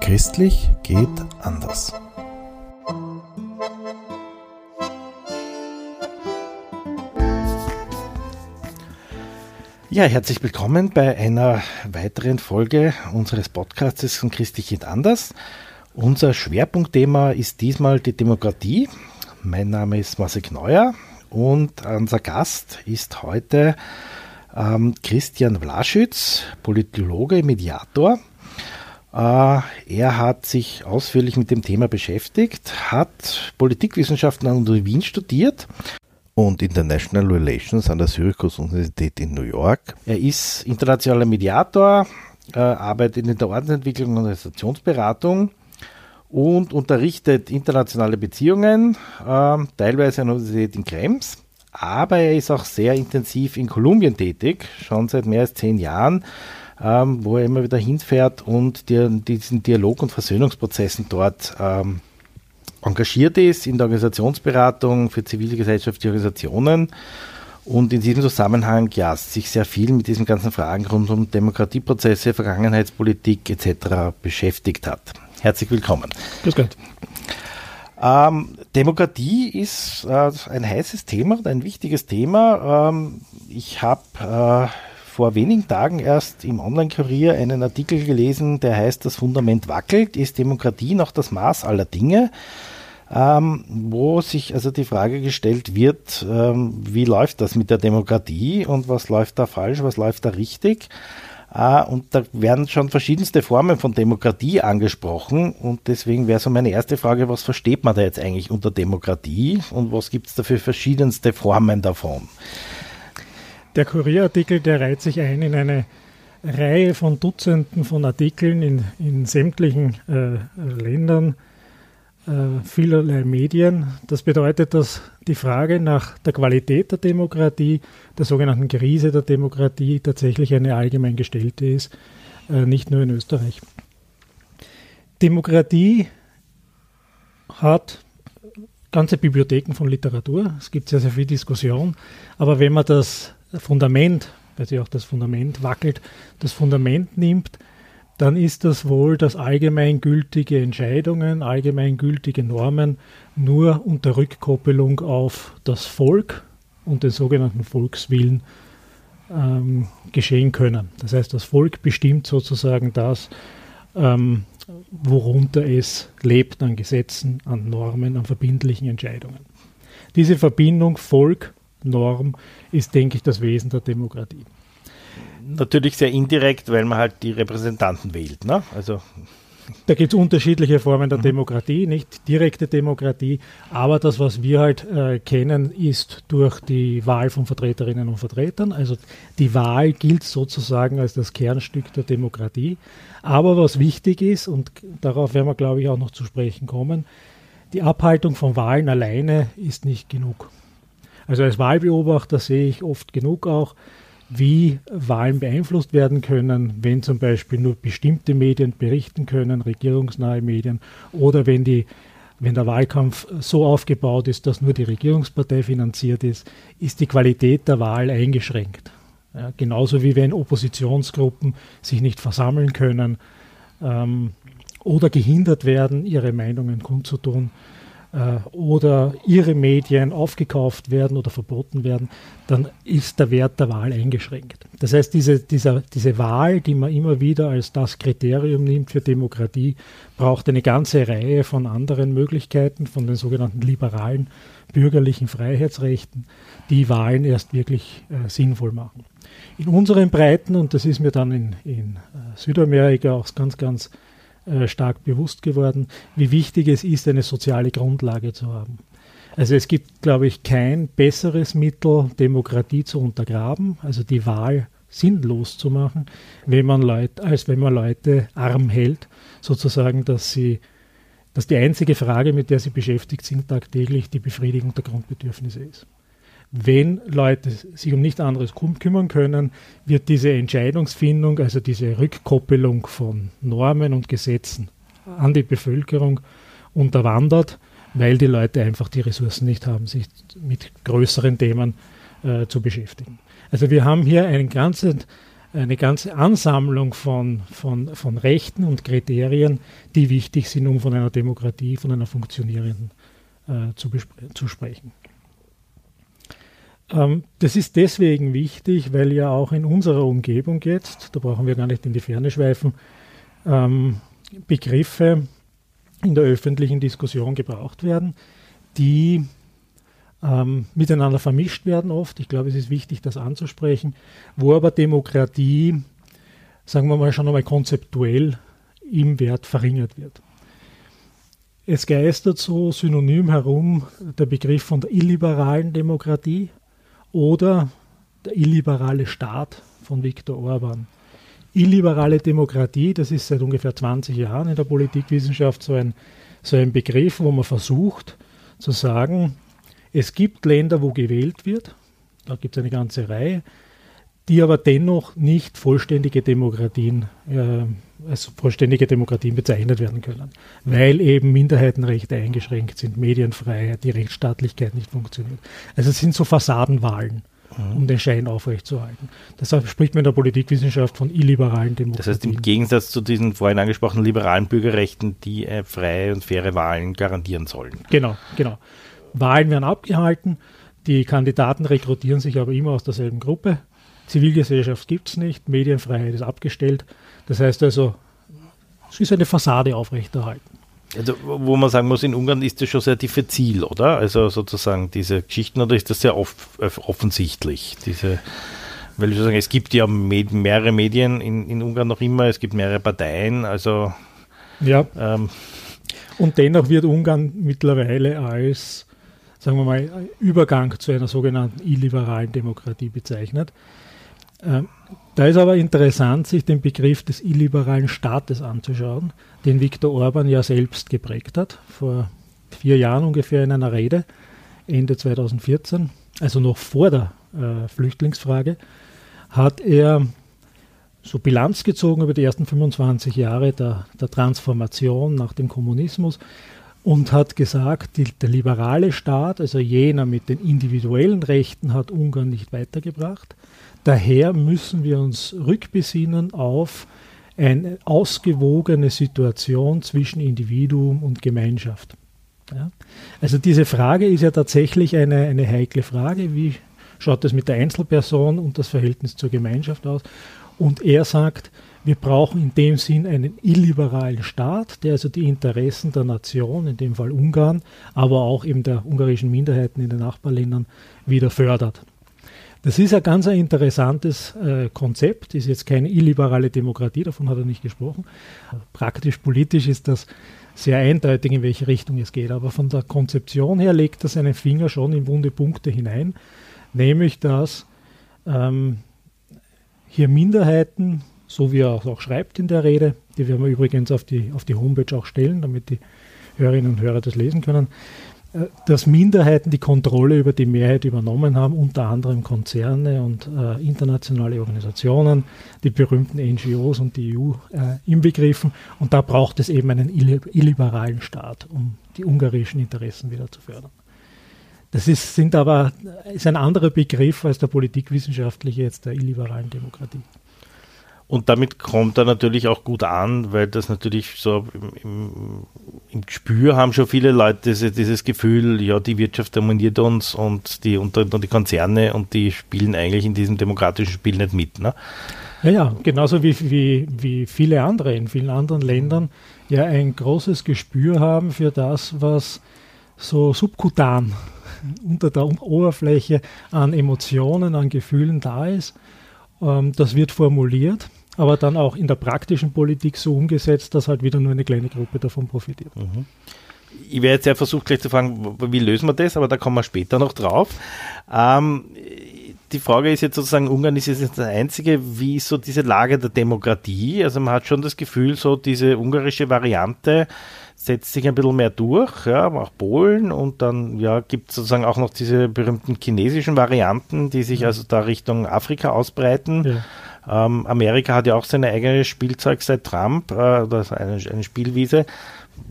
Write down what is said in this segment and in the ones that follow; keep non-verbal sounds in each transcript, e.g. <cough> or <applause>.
Christlich geht anders. Ja, herzlich willkommen bei einer weiteren Folge unseres Podcasts von Christlich geht anders. Unser Schwerpunktthema ist diesmal die Demokratie. Mein Name ist Marcel Neuer und unser Gast ist heute ähm, Christian Vlaschütz, Politologe, Mediator. Äh, er hat sich ausführlich mit dem Thema beschäftigt, hat Politikwissenschaften an der Wien studiert und International Relations an der Syracuse Universität in New York. Er ist internationaler Mediator, äh, arbeitet in der Ordensentwicklung und Organisationsberatung und unterrichtet internationale Beziehungen, äh, teilweise an der Universität in Krems. Aber er ist auch sehr intensiv in Kolumbien tätig, schon seit mehr als zehn Jahren, ähm, wo er immer wieder hinfährt und die, diesen Dialog- und Versöhnungsprozessen dort ähm, engagiert ist in der Organisationsberatung für zivilgesellschaftliche Organisationen und in diesem Zusammenhang ja sich sehr viel mit diesen ganzen Fragen rund um Demokratieprozesse, Vergangenheitspolitik etc. beschäftigt hat. Herzlich willkommen. Grüß Gott. Ähm, Demokratie ist äh, ein heißes Thema und ein wichtiges Thema. Ähm, ich habe äh, vor wenigen Tagen erst im Online-Kurier einen Artikel gelesen, der heißt, das Fundament wackelt, ist Demokratie noch das Maß aller Dinge? ähm, wo sich also die Frage gestellt wird, ähm, wie läuft das mit der Demokratie und was läuft da falsch, was läuft da richtig. Äh, und da werden schon verschiedenste Formen von Demokratie angesprochen und deswegen wäre so meine erste Frage, was versteht man da jetzt eigentlich unter Demokratie und was gibt es da für verschiedenste Formen davon? Der Kurierartikel, der reiht sich ein in eine Reihe von Dutzenden von Artikeln in, in sämtlichen äh, Ländern äh, vielerlei Medien. Das bedeutet, dass die Frage nach der Qualität der Demokratie, der sogenannten Krise der Demokratie, tatsächlich eine allgemein gestellte ist, äh, nicht nur in Österreich. Demokratie hat ganze Bibliotheken von Literatur. Es gibt sehr, sehr viel Diskussion. Aber wenn man das Fundament, weil sich auch das Fundament wackelt, das Fundament nimmt, dann ist das wohl, dass allgemeingültige Entscheidungen, allgemeingültige Normen nur unter Rückkoppelung auf das Volk und den sogenannten Volkswillen ähm, geschehen können. Das heißt, das Volk bestimmt sozusagen das, ähm, worunter es lebt an Gesetzen, an Normen, an verbindlichen Entscheidungen. Diese Verbindung Volk, Norm ist, denke ich, das Wesen der Demokratie natürlich sehr indirekt, weil man halt die Repräsentanten wählt. Ne? Also da gibt es unterschiedliche Formen der mhm. Demokratie, nicht direkte Demokratie, aber das, was wir halt äh, kennen, ist durch die Wahl von Vertreterinnen und Vertretern. Also die Wahl gilt sozusagen als das Kernstück der Demokratie. Aber was wichtig ist, und darauf werden wir, glaube ich, auch noch zu sprechen kommen, die Abhaltung von Wahlen alleine ist nicht genug. Also als Wahlbeobachter sehe ich oft genug auch, wie Wahlen beeinflusst werden können, wenn zum Beispiel nur bestimmte Medien berichten können, regierungsnahe Medien, oder wenn, die, wenn der Wahlkampf so aufgebaut ist, dass nur die Regierungspartei finanziert ist, ist die Qualität der Wahl eingeschränkt. Ja, genauso wie wenn Oppositionsgruppen sich nicht versammeln können ähm, oder gehindert werden, ihre Meinungen kundzutun oder ihre Medien aufgekauft werden oder verboten werden, dann ist der Wert der Wahl eingeschränkt. Das heißt, diese, dieser, diese Wahl, die man immer wieder als das Kriterium nimmt für Demokratie, braucht eine ganze Reihe von anderen Möglichkeiten, von den sogenannten liberalen bürgerlichen Freiheitsrechten, die Wahlen erst wirklich äh, sinnvoll machen. In unseren Breiten, und das ist mir dann in, in äh, Südamerika auch ganz, ganz äh, stark bewusst geworden, wie wichtig es ist, eine soziale Grundlage zu haben. Also es gibt, glaube ich, kein besseres Mittel, Demokratie zu untergraben, also die Wahl sinnlos zu machen, wenn man Leute, als wenn man Leute arm hält, sozusagen, dass sie, dass die einzige Frage, mit der sie beschäftigt sind, tagtäglich die Befriedigung der Grundbedürfnisse ist wenn Leute sich um nichts anderes kümmern können, wird diese Entscheidungsfindung, also diese Rückkoppelung von Normen und Gesetzen an die Bevölkerung unterwandert, weil die Leute einfach die Ressourcen nicht haben, sich mit größeren Themen äh, zu beschäftigen. Also wir haben hier einen ganzen, eine ganze Ansammlung von, von, von Rechten und Kriterien, die wichtig sind, um von einer Demokratie, von einer funktionierenden äh, zu, zu sprechen. Ähm, das ist deswegen wichtig, weil ja auch in unserer Umgebung jetzt, da brauchen wir gar nicht in die Ferne schweifen, ähm, Begriffe in der öffentlichen Diskussion gebraucht werden, die ähm, miteinander vermischt werden oft. Ich glaube, es ist wichtig, das anzusprechen, wo aber Demokratie, sagen wir mal, schon einmal konzeptuell im Wert verringert wird. Es geistert so synonym herum der Begriff von der illiberalen Demokratie oder der illiberale Staat von Viktor Orban. Illiberale Demokratie, das ist seit ungefähr 20 Jahren in der Politikwissenschaft so ein, so ein Begriff, wo man versucht zu sagen, es gibt Länder, wo gewählt wird, da gibt es eine ganze Reihe, die aber dennoch nicht vollständige Demokratien, äh, als vollständige Demokratien bezeichnet werden können, weil eben Minderheitenrechte eingeschränkt sind, Medienfreiheit, die Rechtsstaatlichkeit nicht funktioniert. Also es sind so Fassadenwahlen mhm. um den Schein aufrechtzuerhalten. Deshalb spricht man in der Politikwissenschaft von illiberalen Demokratien. Das heißt, im Gegensatz zu diesen vorhin angesprochenen liberalen Bürgerrechten, die äh, freie und faire Wahlen garantieren sollen. Genau, genau. Wahlen werden abgehalten, die Kandidaten rekrutieren sich aber immer aus derselben Gruppe. Zivilgesellschaft gibt es nicht, Medienfreiheit ist abgestellt. Das heißt also, es ist eine Fassade aufrechterhalten. Also, wo man sagen muss, in Ungarn ist das schon sehr diffizil, oder? Also sozusagen diese Geschichten, oder ist das sehr off offensichtlich? Diese, weil ich sagen, es gibt ja med mehrere Medien in, in Ungarn noch immer, es gibt mehrere Parteien, also. Ja. Ähm, und dennoch wird Ungarn mittlerweile als, sagen wir mal, Übergang zu einer sogenannten illiberalen Demokratie bezeichnet. Ähm, da ist aber interessant, sich den Begriff des illiberalen Staates anzuschauen, den Viktor Orban ja selbst geprägt hat, vor vier Jahren ungefähr in einer Rede, Ende 2014, also noch vor der äh, Flüchtlingsfrage, hat er so Bilanz gezogen über die ersten 25 Jahre der, der Transformation nach dem Kommunismus und hat gesagt, die, der liberale Staat, also jener mit den individuellen Rechten, hat Ungarn nicht weitergebracht. Daher müssen wir uns rückbesinnen auf eine ausgewogene Situation zwischen Individuum und Gemeinschaft. Ja? Also diese Frage ist ja tatsächlich eine, eine heikle Frage. Wie schaut es mit der Einzelperson und das Verhältnis zur Gemeinschaft aus? Und er sagt, wir brauchen in dem Sinn einen illiberalen Staat, der also die Interessen der Nation, in dem Fall Ungarn, aber auch eben der ungarischen Minderheiten in den Nachbarländern wieder fördert. Das ist ein ganz interessantes äh, Konzept, ist jetzt keine illiberale Demokratie, davon hat er nicht gesprochen. Praktisch politisch ist das sehr eindeutig, in welche Richtung es geht, aber von der Konzeption her legt er seinen Finger schon in wunde Punkte hinein, nämlich dass ähm, hier Minderheiten, so wie er auch schreibt in der Rede, die werden wir übrigens auf die, auf die Homepage auch stellen, damit die Hörerinnen und Hörer das lesen können, äh, dass Minderheiten die Kontrolle über die Mehrheit übernommen haben, unter anderem Konzerne und äh, internationale Organisationen, die berühmten NGOs und die EU äh, inbegriffen. Und da braucht es eben einen illiberalen Staat, um die ungarischen Interessen wieder zu fördern. Das ist, sind aber, ist ein anderer Begriff als der politikwissenschaftliche jetzt der illiberalen Demokratie. Und damit kommt er natürlich auch gut an, weil das natürlich so im, im, im Gespür haben schon viele Leute diese, dieses Gefühl, ja, die Wirtschaft dominiert uns und die, und, und die Konzerne und die spielen eigentlich in diesem demokratischen Spiel nicht mit. Ne? Ja, ja, genauso wie, wie, wie viele andere in vielen anderen Ländern ja ein großes Gespür haben für das, was so subkutan unter der Oberfläche an Emotionen, an Gefühlen da ist. Ähm, das wird formuliert aber dann auch in der praktischen Politik so umgesetzt, dass halt wieder nur eine kleine Gruppe davon profitiert. Mhm. Ich werde jetzt ja versucht, gleich zu fragen, wie lösen wir das, aber da kommen wir später noch drauf. Ähm, die Frage ist jetzt sozusagen, Ungarn ist jetzt das einzige, wie ist so diese Lage der Demokratie? Also man hat schon das Gefühl, so diese ungarische Variante setzt sich ein bisschen mehr durch, ja, auch Polen und dann ja, gibt es sozusagen auch noch diese berühmten chinesischen Varianten, die sich also da Richtung Afrika ausbreiten. Ja. Ähm, Amerika hat ja auch seine eigene Spielzeug seit Trump, äh, das eine, eine Spielwiese.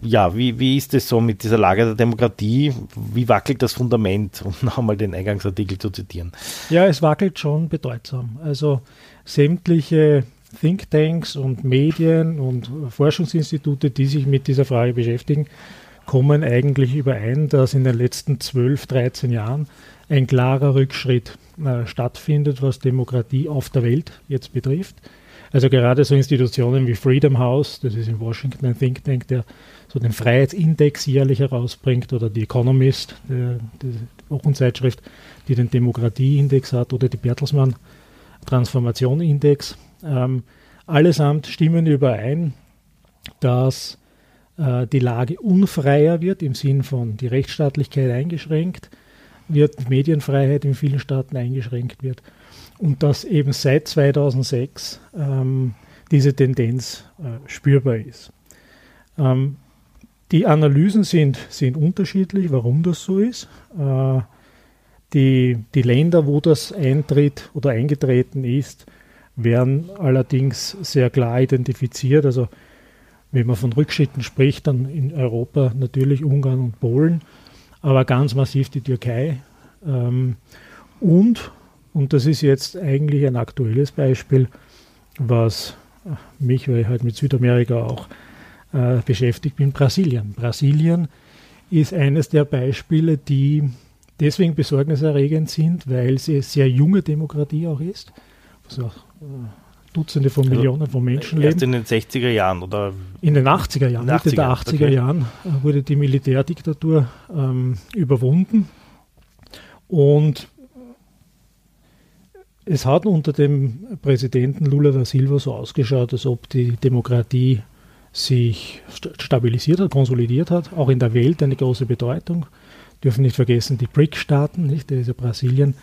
ja, wie, wie ist es so mit dieser Lage der Demokratie? Wie wackelt das Fundament, um <laughs> noch einmal den Eingangsartikel zu zitieren? Ja, es wackelt schon bedeutsam. Also sämtliche Thinktanks und Medien und Forschungsinstitute, die sich mit dieser Frage beschäftigen, kommen eigentlich überein, dass in den letzten 12, 13 Jahren ein klarer Rückschritt äh, stattfindet, was Demokratie auf der Welt jetzt betrifft. Also gerade so Institutionen wie Freedom House, das ist in Washington ein Think Tank, der so den Freiheitsindex jährlich herausbringt, oder die Economist, die, die Wochenzeitschrift, die den Demokratieindex hat, oder die Bertelsmann Transformation Index. Ähm, allesamt stimmen überein, dass äh, die Lage unfreier wird, im Sinn von die Rechtsstaatlichkeit eingeschränkt wird, die Medienfreiheit in vielen Staaten eingeschränkt wird und dass eben seit 2006 ähm, diese Tendenz äh, spürbar ist. Ähm, die Analysen sind, sind unterschiedlich, warum das so ist. Äh, die, die Länder, wo das eintritt oder eingetreten ist, werden allerdings sehr klar identifiziert. Also wenn man von Rückschritten spricht, dann in Europa natürlich Ungarn und Polen, aber ganz massiv die Türkei. Ähm, und, und das ist jetzt eigentlich ein aktuelles Beispiel, was mich, weil ich halt mit Südamerika auch äh, beschäftigt bin, Brasilien. Brasilien ist eines der Beispiele, die deswegen besorgniserregend sind, weil sie eine sehr junge Demokratie auch ist, was auch äh, Dutzende von also Millionen von Menschen erst leben. Erst in den 60er Jahren oder? In den 80er Jahren, in 80er, Mitte der 80er okay. Jahren äh, wurde die Militärdiktatur ähm, überwunden und es hat unter dem Präsidenten Lula da Silva so ausgeschaut, als ob die Demokratie sich stabilisiert hat, konsolidiert hat, auch in der Welt eine große Bedeutung. Dürfen nicht vergessen, die BRIC-Staaten, nicht? da ist ja Brasilien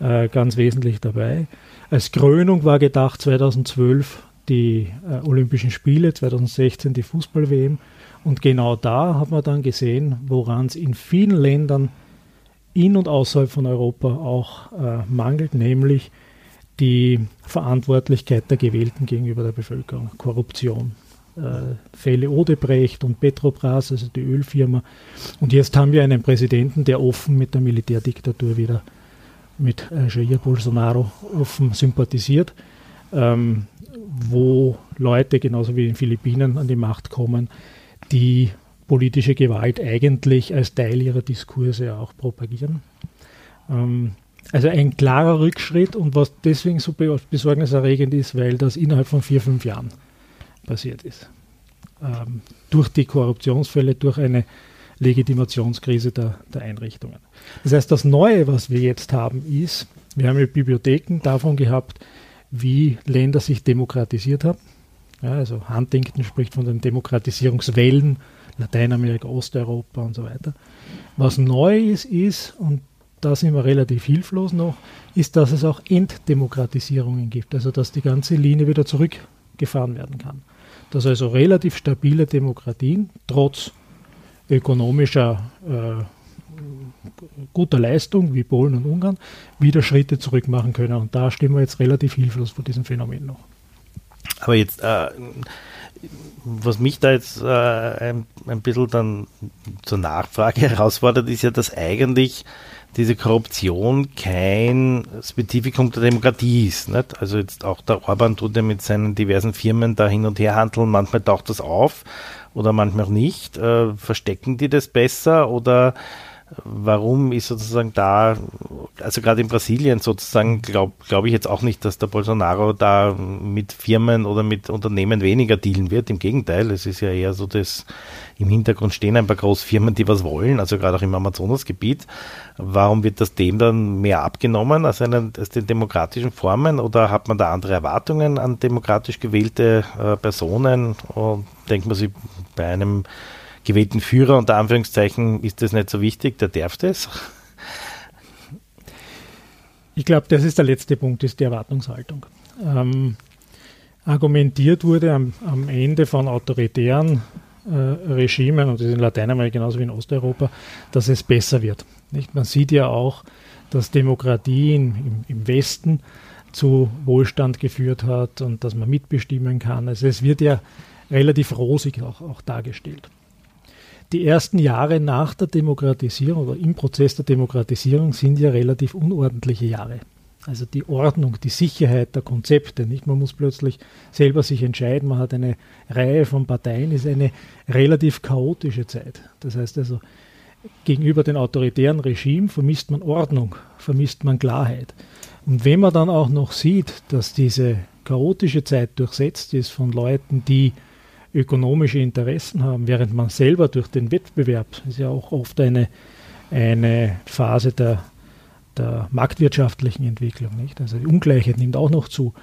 äh, ganz wesentlich dabei. Als Krönung war gedacht 2012 die äh, Olympischen Spiele, 2016 die Fußball-WM. Und genau da hat man dann gesehen, woran es in vielen Ländern in und außerhalb von Europa auch äh, mangelt, nämlich die Verantwortlichkeit der Gewählten gegenüber der Bevölkerung, Korruption. Äh, Fälle Odebrecht und Petrobras, also die Ölfirma. Und jetzt haben wir einen Präsidenten, der offen mit der Militärdiktatur wieder mit äh, Jair Bolsonaro offen sympathisiert, ähm, wo Leute genauso wie in den Philippinen an die Macht kommen, die politische Gewalt eigentlich als Teil ihrer Diskurse auch propagieren. Ähm, also ein klarer Rückschritt und was deswegen so besorgniserregend ist, weil das innerhalb von vier, fünf Jahren passiert ist. Ähm, durch die Korruptionsfälle, durch eine Legitimationskrise der, der Einrichtungen. Das heißt, das Neue, was wir jetzt haben, ist, wir haben ja Bibliotheken davon gehabt, wie Länder sich demokratisiert haben. Ja, also Huntington spricht von den Demokratisierungswellen, Lateinamerika, Osteuropa und so weiter. Was neu ist, ist, und da sind wir relativ hilflos noch, ist, dass es auch Enddemokratisierungen gibt, also dass die ganze Linie wieder zurückgefahren werden kann. Dass also relativ stabile Demokratien trotz ökonomischer äh, guter Leistung wie Polen und Ungarn wieder Schritte zurück machen können. Und da stehen wir jetzt relativ hilflos vor diesem Phänomen noch. Aber jetzt, äh, was mich da jetzt äh, ein, ein bisschen dann zur Nachfrage <laughs> herausfordert, ist ja, dass eigentlich diese Korruption kein Spezifikum der Demokratie ist. Nicht? Also jetzt auch der Orban tut ja mit seinen diversen Firmen da hin und her handeln, manchmal taucht das auf oder manchmal nicht. Äh, verstecken die das besser oder warum ist sozusagen da, also gerade in Brasilien sozusagen, glaube glaub ich jetzt auch nicht, dass der Bolsonaro da mit Firmen oder mit Unternehmen weniger dealen wird. Im Gegenteil, es ist ja eher so, dass im Hintergrund stehen ein paar Großfirmen, die was wollen, also gerade auch im Amazonasgebiet. Warum wird das dem dann mehr abgenommen als, einen, als den demokratischen Formen oder hat man da andere Erwartungen an demokratisch gewählte äh, Personen? Und denkt man sich bei einem gewählten Führer, unter Anführungszeichen, ist das nicht so wichtig, der darf das? Ich glaube, das ist der letzte Punkt, ist die Erwartungshaltung. Ähm, argumentiert wurde am, am, Ende von autoritären äh, Regimen, und das ist in Lateinamerika genauso wie in Osteuropa, dass es besser wird. Nicht? Man sieht ja auch, dass Demokratie im, im Westen zu Wohlstand geführt hat und dass man mitbestimmen kann. Also es wird ja relativ rosig auch, auch dargestellt. Die ersten Jahre nach der Demokratisierung oder im Prozess der Demokratisierung sind ja relativ unordentliche Jahre. Also die Ordnung, die Sicherheit der Konzepte. Nicht? Man muss plötzlich selber sich entscheiden. Man hat eine Reihe von Parteien, ist eine relativ chaotische Zeit. Das heißt also, gegenüber den autoritären Regimen vermisst man Ordnung, vermisst man Klarheit. Und wenn man dann auch noch sieht, dass diese chaotische Zeit durchsetzt ist von Leuten, die ökonomische Interessen haben, während man selber durch den Wettbewerb, ist ja auch oft eine, eine Phase der, der marktwirtschaftlichen Entwicklung, nicht? also die Ungleichheit nimmt auch noch zu.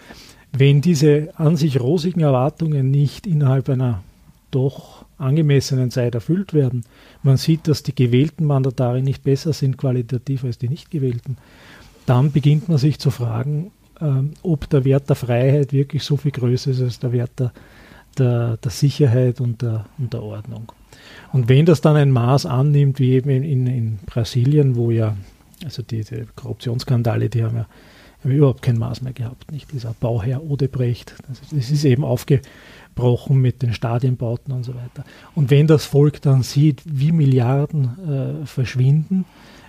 Wenn diese an sich rosigen Erwartungen nicht innerhalb einer doch angemessenen Zeit erfüllt werden, man sieht, dass die gewählten Mandatare nicht besser sind qualitativ als die nicht gewählten, dann beginnt man sich zu fragen, ähm, ob der Wert der Freiheit wirklich so viel größer ist als der Wert der, der, der Sicherheit und der, und der Ordnung. Und wenn das dann ein Maß annimmt, wie eben in, in Brasilien, wo ja, also diese Korruptionsskandale, die haben ja haben überhaupt kein Maß mehr gehabt. Nicht dieser Bauherr Odebrecht, das, das ist eben aufgebrochen mit den Stadienbauten und so weiter. Und wenn das Volk dann sieht, wie Milliarden äh, verschwinden,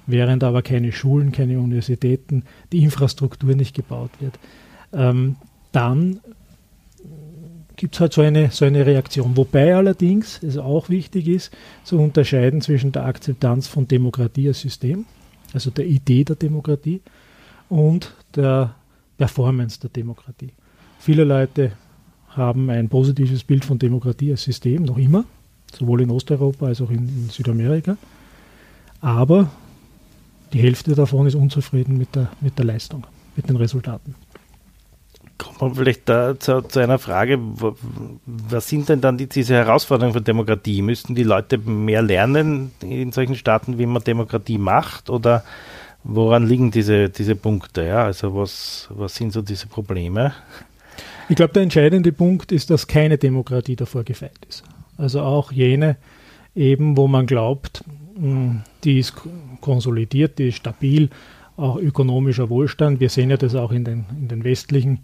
während aber keine Schulen, keine Universitäten, die Infrastruktur nicht gebaut wird, ähm, dann gibt es halt so eine, so eine Reaktion. Wobei allerdings es auch wichtig ist, zu unterscheiden zwischen der Akzeptanz von Demokratie als System, also der Idee der Demokratie, und der Performance der Demokratie. Viele Leute haben ein positives Bild von Demokratie als System, noch immer, sowohl in Osteuropa als auch in, in Südamerika. Aber die Hälfte davon ist unzufrieden mit der, mit der Leistung, mit den Resultaten kommt man vielleicht da zu, zu, einer Frage, was sind denn dann die, diese Herausforderungen von Demokratie? Müssten die Leute mehr lernen in solchen Staaten, wie man Demokratie macht? Oder woran liegen diese, diese Punkte? Ja? Also was, was sind so diese Probleme? Ich glaube, der entscheidende Punkt ist, dass keine Demokratie davor gefeit ist. Also auch jene eben, wo man glaubt, hm, die ist konsolidiert, die ist stabil, auch ökonomischer Wohlstand. Wir sehen ja das auch in den, in den westlichen äh,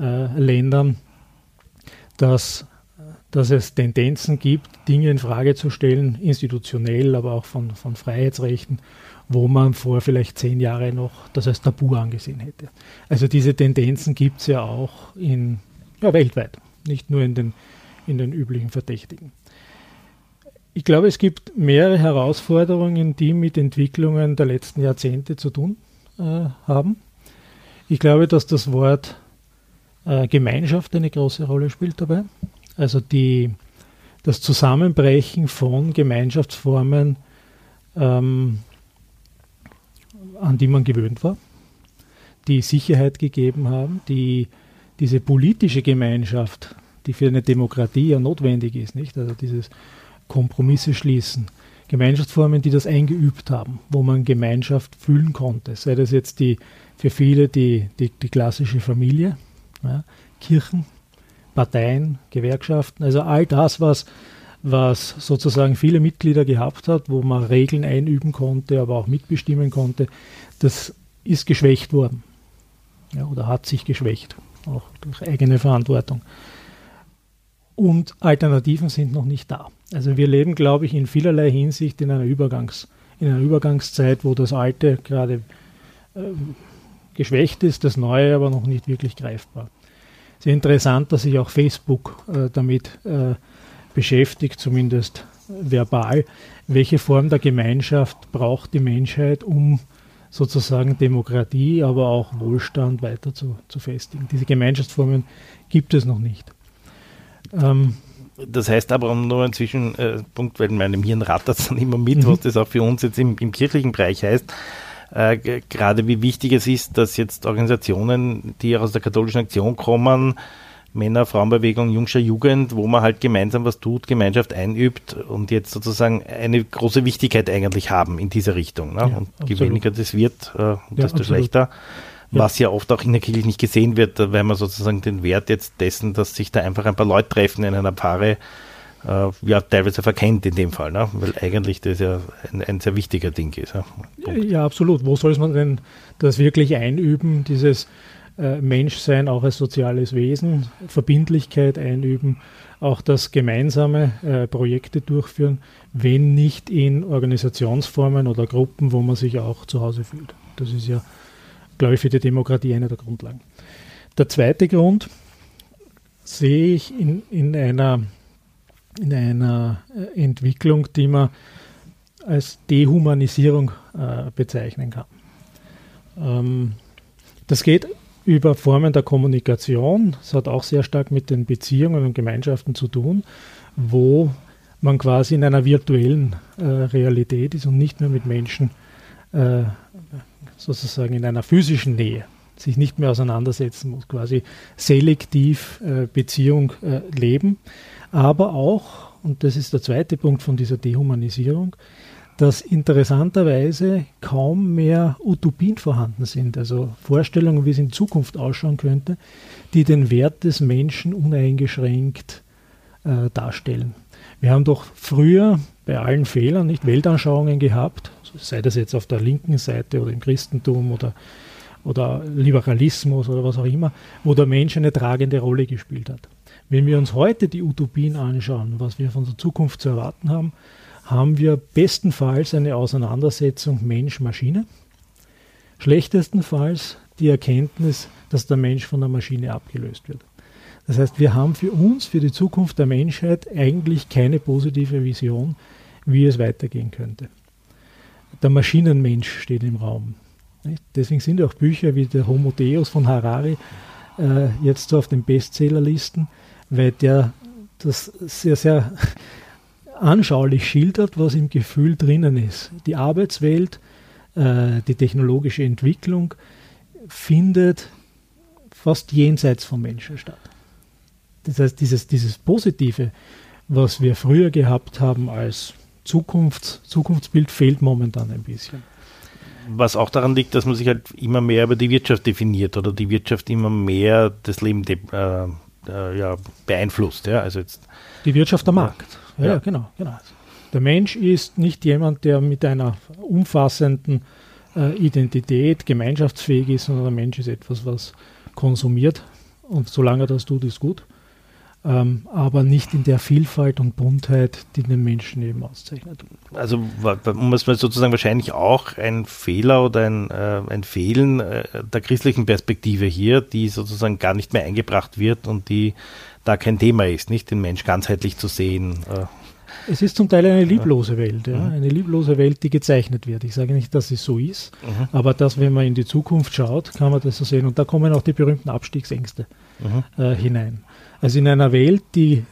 Ländern, dass, dass es Tendenzen gibt, Dinge in Frage zu stellen, institutionell, aber auch von, von Freiheitsrechten, wo man vor vielleicht zehn Jahren noch das als Tabu angesehen hätte. Also diese Tendenzen gibt es ja auch in, ja, weltweit, nicht nur in den, in den üblichen Verdächtigen. Ich glaube, es gibt mehrere Herausforderungen, die mit Entwicklungen der letzten Jahrzehnte zu tun äh, haben. Ich glaube, dass das Wort äh, Gemeinschaft eine große Rolle spielt dabei. Also die, das Zusammenbrechen von Gemeinschaftsformen, ähm, an die man gewöhnt war, die Sicherheit gegeben haben, die diese politische Gemeinschaft, die für eine Demokratie ja notwendig ist, nicht? Also dieses Kompromisse schließen, Gemeinschaftsformen, die das eingeübt haben, wo man Gemeinschaft fühlen konnte, sei das jetzt die für viele die, die, die klassische Familie, ja, Kirchen, Parteien, Gewerkschaften, also all das, was, was sozusagen viele Mitglieder gehabt hat, wo man Regeln einüben konnte, aber auch mitbestimmen konnte, das ist geschwächt worden ja, oder hat sich geschwächt, auch durch eigene Verantwortung. Und Alternativen sind noch nicht da. Also wir leben, glaube ich, in vielerlei Hinsicht in einer, Übergangs, in einer Übergangszeit, wo das Alte gerade äh, geschwächt ist, das Neue aber noch nicht wirklich greifbar. Sehr interessant, dass sich auch Facebook äh, damit äh, beschäftigt, zumindest verbal. Welche Form der Gemeinschaft braucht die Menschheit, um sozusagen Demokratie, aber auch Wohlstand weiter zu, zu festigen? Diese Gemeinschaftsformen gibt es noch nicht. Ähm, das heißt aber nur ein Zwischenpunkt, weil in meinem Hirn rattert es dann immer mit, mhm. was das auch für uns jetzt im, im kirchlichen Bereich heißt äh, gerade wie wichtig es ist, dass jetzt Organisationen, die aus der katholischen Aktion kommen, Männer, Frauenbewegung, Jungscher Jugend, wo man halt gemeinsam was tut, Gemeinschaft einübt und jetzt sozusagen eine große Wichtigkeit eigentlich haben in dieser Richtung. Ne? Ja, und je weniger das wird, äh, desto ja, schlechter. Was ja oft auch in der Kirche nicht gesehen wird, weil man sozusagen den Wert jetzt dessen, dass sich da einfach ein paar Leute treffen in einer Paare, äh, ja teilweise verkennt in dem Fall, ne? weil eigentlich das ja ein, ein sehr wichtiger Ding ist. Ja, ja absolut. Wo soll man denn das wirklich einüben, dieses äh, Menschsein auch als soziales Wesen, Verbindlichkeit einüben, auch das gemeinsame äh, Projekte durchführen, wenn nicht in Organisationsformen oder Gruppen, wo man sich auch zu Hause fühlt. Das ist ja, glaube ich, für die Demokratie eine der Grundlagen. Der zweite Grund sehe ich in, in, einer, in einer äh, Entwicklung, die man als Dehumanisierung äh, bezeichnen kann. Ähm, das geht über Formen der Kommunikation. Das hat auch sehr stark mit den Beziehungen und Gemeinschaften zu tun, wo man quasi in einer virtuellen äh, Realität ist und nicht mehr mit Menschen äh, sozusagen in einer physischen Nähe sich nicht mehr auseinandersetzen muss, quasi selektiv äh, Beziehung äh, leben, aber auch, und das ist der zweite Punkt von dieser Dehumanisierung, dass interessanterweise kaum mehr Utopien vorhanden sind, also Vorstellungen, wie es in Zukunft ausschauen könnte, die den Wert des Menschen uneingeschränkt äh, darstellen. Wir haben doch früher bei allen Fehlern nicht Weltanschauungen gehabt, sei das jetzt auf der linken Seite oder im Christentum oder, oder Liberalismus oder was auch immer, wo der Mensch eine tragende Rolle gespielt hat. Wenn wir uns heute die Utopien anschauen, was wir von der Zukunft zu erwarten haben, haben wir bestenfalls eine Auseinandersetzung Mensch-Maschine, schlechtestenfalls die Erkenntnis, dass der Mensch von der Maschine abgelöst wird. Das heißt, wir haben für uns, für die Zukunft der Menschheit eigentlich keine positive Vision, wie es weitergehen könnte. Der Maschinenmensch steht im Raum. Deswegen sind auch Bücher wie der Homo Deus von Harari äh, jetzt so auf den Bestsellerlisten, weil der das sehr, sehr anschaulich schildert, was im Gefühl drinnen ist. Die Arbeitswelt, äh, die technologische Entwicklung findet fast jenseits vom Menschen statt. Das heißt, dieses, dieses Positive, was wir früher gehabt haben als Zukunfts, Zukunftsbild, fehlt momentan ein bisschen. Was auch daran liegt, dass man sich halt immer mehr über die Wirtschaft definiert oder die Wirtschaft immer mehr das Leben äh, äh, ja, beeinflusst. Ja? Also jetzt, die Wirtschaft der Markt. Ja, ja, genau, genau. Der Mensch ist nicht jemand, der mit einer umfassenden äh, Identität gemeinschaftsfähig ist, sondern der Mensch ist etwas, was konsumiert. Und solange er das tut, ist gut. Ähm, aber nicht in der Vielfalt und Buntheit, die den Menschen eben auszeichnet. Also muss man sozusagen wahrscheinlich auch ein Fehler oder ein, äh, ein Fehlen äh, der christlichen Perspektive hier, die sozusagen gar nicht mehr eingebracht wird und die da kein Thema ist, nicht den Mensch ganzheitlich zu sehen. Äh. Es ist zum Teil eine lieblose Welt, ja? Mhm. eine lieblose Welt, die gezeichnet wird. Ich sage nicht, dass es so ist, mhm. aber dass, wenn man in die Zukunft schaut, kann man das so sehen. Und da kommen auch die berühmten Abstiegsängste mhm. äh, hinein. Also in einer Welt, die,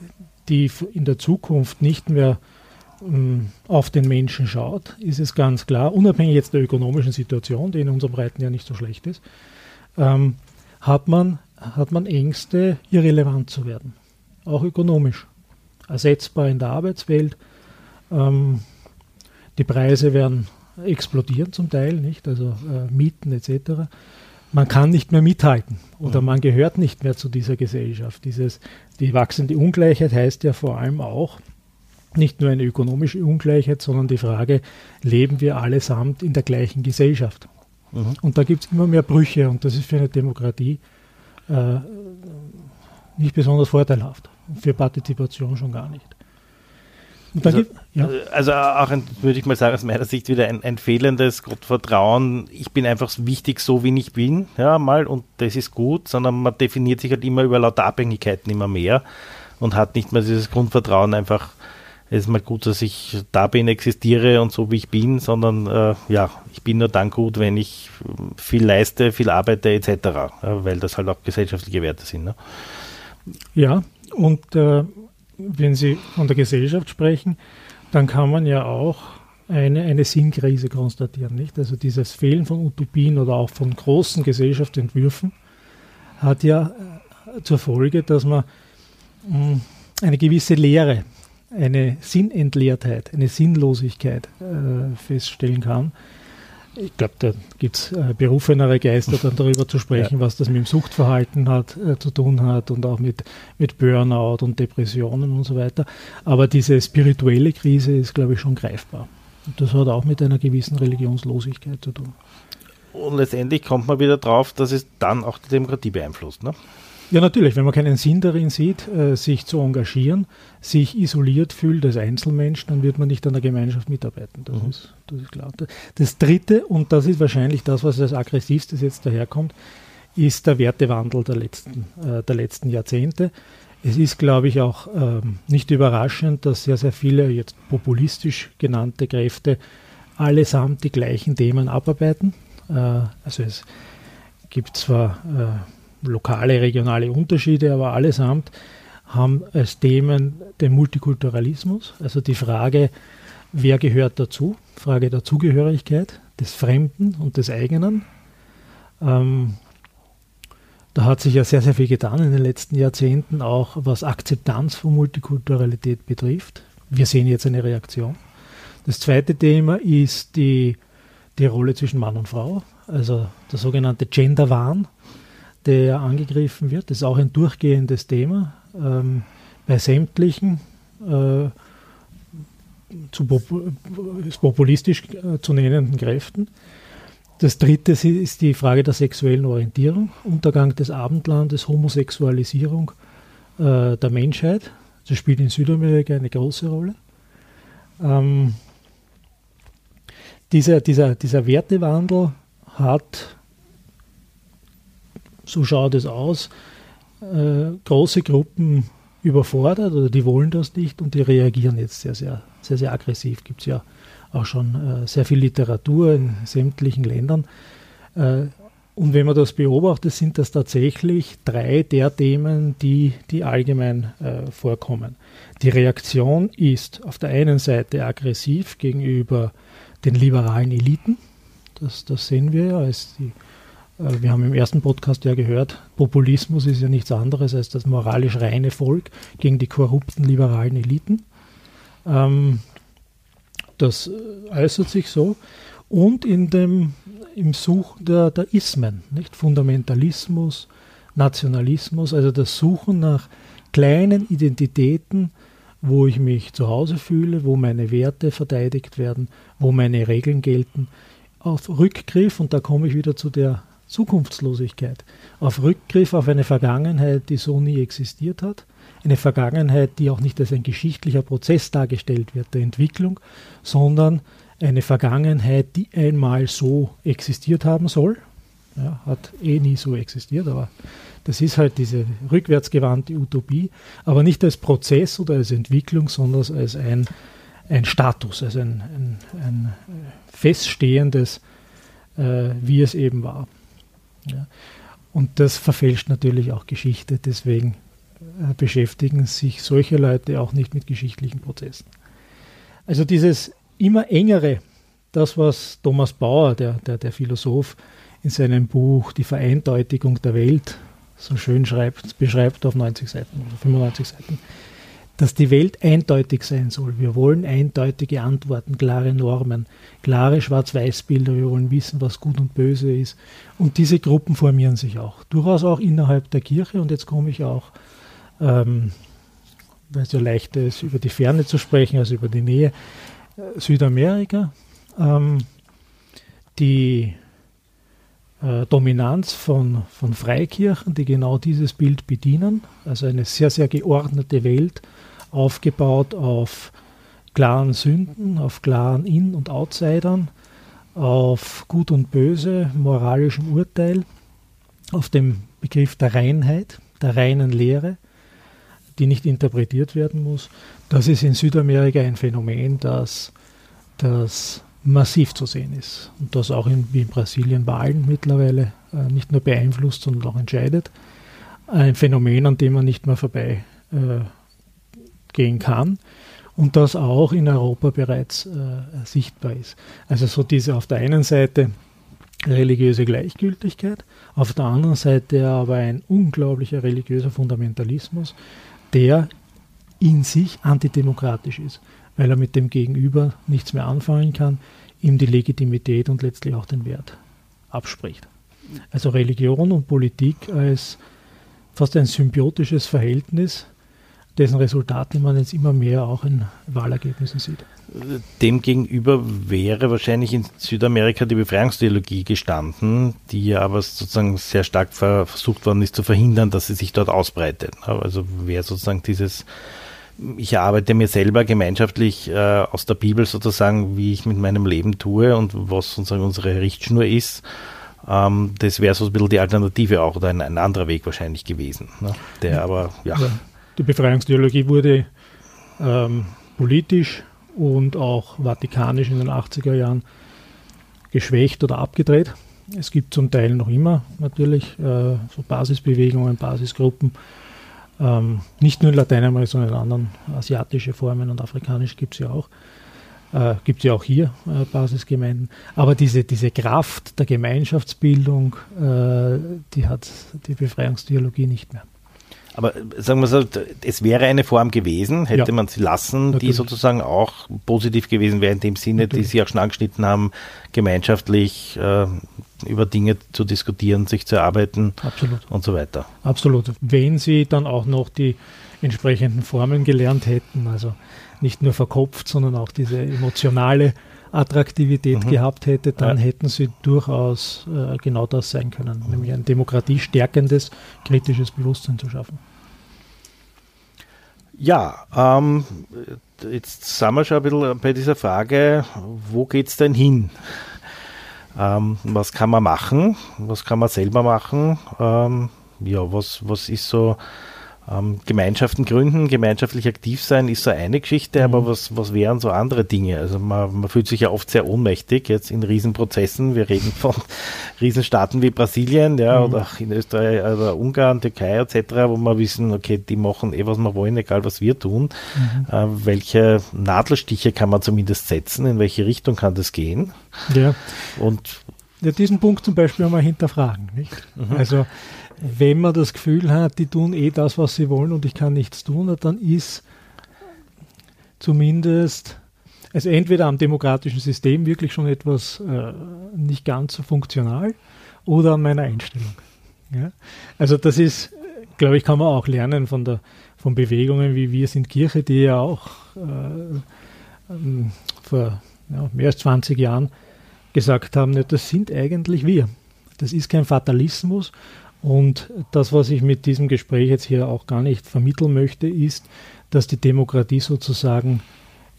die in der Zukunft nicht mehr ähm, auf den Menschen schaut, ist es ganz klar, unabhängig jetzt der ökonomischen Situation, die in unserem Breiten ja nicht so schlecht ist, ähm, hat man hat man Ängste, irrelevant zu werden. Auch ökonomisch. Ersetzbar in der Arbeitswelt. Ähm, die Preise werden explodieren zum Teil, nicht? Also äh, Mieten etc. Man kann nicht mehr mithalten oder man gehört nicht mehr zu dieser Gesellschaft. Dieses, die wachsende Ungleichheit heißt ja vor allem auch nicht nur eine ökonomische Ungleichheit, sondern die Frage, leben wir allesamt in der gleichen Gesellschaft? Mhm. Und da gibt es immer mehr Brüche und das ist für eine Demokratie äh, nicht besonders vorteilhaft. Für Partizipation schon gar nicht. Also, ja. also, auch, ein, würde ich mal sagen, aus meiner Sicht wieder ein, ein, fehlendes Gottvertrauen. Ich bin einfach wichtig, so wie ich bin, ja, mal, und das ist gut, sondern man definiert sich halt immer über lauter Abhängigkeiten immer mehr und hat nicht mehr dieses Grundvertrauen einfach, es ist mal gut, dass ich da bin, existiere und so wie ich bin, sondern äh, ja, ich bin nur dann gut, wenn ich viel leiste, viel arbeite etc., ja, weil das halt auch gesellschaftliche Werte sind. Ne? Ja, und äh, wenn Sie von der Gesellschaft sprechen, dann kann man ja auch eine, eine Sinnkrise konstatieren. Nicht? Also dieses Fehlen von Utopien oder auch von großen Gesellschaftsentwürfen hat ja äh, zur Folge, dass man mh, hm, eine gewisse Leere eine Sinnentleertheit, eine Sinnlosigkeit äh, feststellen kann. Ich glaube, da gibt es äh, berufenere Geister, dann darüber zu sprechen, ja. was das mit dem Suchtverhalten hat, äh, zu tun hat und auch mit, mit Burnout und Depressionen und so weiter. Aber diese spirituelle Krise ist, glaube ich, schon greifbar. Und das hat auch mit einer gewissen Religionslosigkeit zu tun. Und letztendlich kommt man wieder drauf, dass es dann auch die Demokratie beeinflusst. Ne? Ja, natürlich, wenn man keinen Sinn darin sieht, äh, sich zu engagieren, sich isoliert fühlt als Einzelmensch, dann wird man nicht an der Gemeinschaft mitarbeiten. Das, mhm. ist, das ist klar. Das Dritte, und das ist wahrscheinlich das, was als aggressivstes jetzt daherkommt, ist der Wertewandel der letzten, äh, der letzten Jahrzehnte. Es ist, glaube ich, auch ähm, nicht überraschend, dass sehr, sehr viele jetzt populistisch genannte Kräfte allesamt die gleichen Themen abarbeiten. Äh, also es gibt zwar äh, lokale, regionale Unterschiede, aber allesamt haben als Themen den Multikulturalismus, also die Frage, wer gehört dazu, Frage der Zugehörigkeit, des Fremden und des eigenen. Ähm, da hat sich ja sehr, sehr viel getan in den letzten Jahrzehnten, auch was Akzeptanz von Multikulturalität betrifft. Wir sehen jetzt eine Reaktion. Das zweite Thema ist die, die Rolle zwischen Mann und Frau, also der sogenannte Gender-Wahn der angegriffen wird. Das ist auch ein durchgehendes Thema ähm, bei sämtlichen äh, zu Popul populistisch äh, zu nennenden Kräften. Das dritte ist die Frage der sexuellen Orientierung, Untergang des Abendlandes, Homosexualisierung äh, der Menschheit. Das spielt in Südamerika eine große Rolle. Ähm, dieser, dieser, dieser Wertewandel hat so schaut es aus, äh, große Gruppen überfordert oder die wollen das nicht und die reagieren jetzt sehr, sehr, sehr, sehr aggressiv. Gibt es ja auch schon äh, sehr viel Literatur in sämtlichen Ländern. Äh, und wenn man das beobachtet, sind das tatsächlich drei der Themen, die, die allgemein äh, vorkommen. Die Reaktion ist auf der einen Seite aggressiv gegenüber den liberalen Eliten. Das, das sehen wir ja als die wir haben im ersten Podcast ja gehört, Populismus ist ja nichts anderes als das moralisch reine Volk gegen die korrupten liberalen Eliten. Ähm, das äh, äußert sich so. Und in dem, im Suchen der, der Ismen, nicht? Fundamentalismus, Nationalismus, also das Suchen nach kleinen Identitäten, wo ich mich zu Hause fühle, wo meine Werte verteidigt werden, wo meine Regeln gelten, auf Rückgriff, und da komme ich wieder zu der Zukunftslosigkeit, auf Rückgriff auf eine Vergangenheit, die so nie existiert hat, eine Vergangenheit, die auch nicht als ein geschichtlicher Prozess dargestellt wird der Entwicklung, sondern eine Vergangenheit, die einmal so existiert haben soll. Ja, hat eh nie so existiert, aber das ist halt diese rückwärtsgewandte Utopie, aber nicht als Prozess oder als Entwicklung, sondern als ein, ein Status, als ein, ein, ein feststehendes, äh, wie es eben war. Ja. Und das verfälscht natürlich auch Geschichte, deswegen äh, beschäftigen sich solche Leute auch nicht mit geschichtlichen Prozessen. Also dieses immer engere, das was Thomas Bauer, der, der, der Philosoph, in seinem Buch Die Vereindeutigung der Welt so schön schreibt, beschreibt auf 90 Seiten oder 95 Seiten, dass die Welt eindeutig sein soll. Wir wollen eindeutige Antworten, klare Normen, klare Schwarz-Weiß-Bilder. Wir wollen wissen, was gut und böse ist. Und diese Gruppen formieren sich auch. Durchaus auch innerhalb der Kirche. Und jetzt komme ich auch, ähm, weil es ja leichter ist, über die Ferne zu sprechen als über die Nähe, äh, Südamerika. Ähm, die äh, Dominanz von, von Freikirchen, die genau dieses Bild bedienen. Also eine sehr, sehr geordnete Welt aufgebaut auf klaren Sünden, auf klaren In- und Outsidern, auf Gut und Böse, moralischem Urteil, auf dem Begriff der Reinheit, der reinen Lehre, die nicht interpretiert werden muss. Das ist in Südamerika ein Phänomen, das, das massiv zu sehen ist und das auch in, wie in Brasilien Wahlen mittlerweile äh, nicht nur beeinflusst, sondern auch entscheidet. Ein Phänomen, an dem man nicht mehr vorbei äh, gehen kann und das auch in Europa bereits äh, sichtbar ist. Also so diese auf der einen Seite religiöse Gleichgültigkeit, auf der anderen Seite aber ein unglaublicher religiöser Fundamentalismus, der in sich antidemokratisch ist, weil er mit dem Gegenüber nichts mehr anfangen kann, ihm die Legitimität und letztlich auch den Wert abspricht. Also Religion und Politik als fast ein symbiotisches Verhältnis, dessen Resultate man jetzt immer mehr auch in Wahlergebnissen sieht. Demgegenüber wäre wahrscheinlich in Südamerika die Befreiungstheologie gestanden, die ja aber sozusagen sehr stark versucht worden ist zu verhindern, dass sie sich dort ausbreitet. Also wäre sozusagen dieses, ich arbeite mir selber gemeinschaftlich äh, aus der Bibel sozusagen, wie ich mit meinem Leben tue und was sozusagen unsere Richtschnur ist. Ähm, das wäre so ein bisschen die Alternative auch oder ein, ein anderer Weg wahrscheinlich gewesen. Ne? Der aber, ja. ja. Die Befreiungstheologie wurde ähm, politisch und auch vatikanisch in den 80er Jahren geschwächt oder abgedreht. Es gibt zum Teil noch immer natürlich äh, so Basisbewegungen, Basisgruppen. Ähm, nicht nur in Lateinamerika, sondern in anderen asiatischen Formen und afrikanisch gibt es ja auch. Äh, gibt es ja auch hier äh, Basisgemeinden. Aber diese, diese Kraft der Gemeinschaftsbildung, äh, die hat die Befreiungstheologie nicht mehr. Aber sagen wir so, es wäre eine Form gewesen, hätte ja. man sie lassen, Natürlich. die sozusagen auch positiv gewesen wäre, in dem Sinne, Natürlich. die Sie auch schon angeschnitten haben, gemeinschaftlich äh, über Dinge zu diskutieren, sich zu erarbeiten Absolut. und so weiter. Absolut. Wenn Sie dann auch noch die entsprechenden Formen gelernt hätten, also nicht nur verkopft, sondern auch diese emotionale Attraktivität mhm. gehabt hätte, dann ja. hätten sie durchaus äh, genau das sein können, nämlich ein demokratiestärkendes, kritisches Bewusstsein zu schaffen. Ja, ähm, jetzt sind wir schon ein bisschen bei dieser Frage, wo geht es denn hin? Ähm, was kann man machen? Was kann man selber machen? Ähm, ja, was, was ist so ähm, Gemeinschaften gründen, gemeinschaftlich aktiv sein, ist so eine Geschichte, mhm. aber was, was wären so andere Dinge? Also man, man fühlt sich ja oft sehr ohnmächtig jetzt in Riesenprozessen. Wir reden von <laughs> Riesenstaaten wie Brasilien, ja, mhm. oder auch in Österreich oder Ungarn, Türkei etc., wo wir wissen, okay, die machen eh, was wir wollen, egal was wir tun. Mhm. Äh, welche Nadelstiche kann man zumindest setzen? In welche Richtung kann das gehen? Ja. Und ja, diesen Punkt zum Beispiel einmal hinterfragen. Nicht? Mhm. Also wenn man das Gefühl hat, die tun eh das, was sie wollen und ich kann nichts tun, dann ist zumindest also entweder am demokratischen System wirklich schon etwas äh, nicht ganz so funktional oder an meiner Einstellung. Ja? Also das ist, glaube ich, kann man auch lernen von, der, von Bewegungen wie Wir sind Kirche, die ja auch äh, ähm, vor ja, mehr als 20 Jahren gesagt haben, ja, das sind eigentlich wir. Das ist kein Fatalismus und das, was ich mit diesem Gespräch jetzt hier auch gar nicht vermitteln möchte, ist, dass die Demokratie sozusagen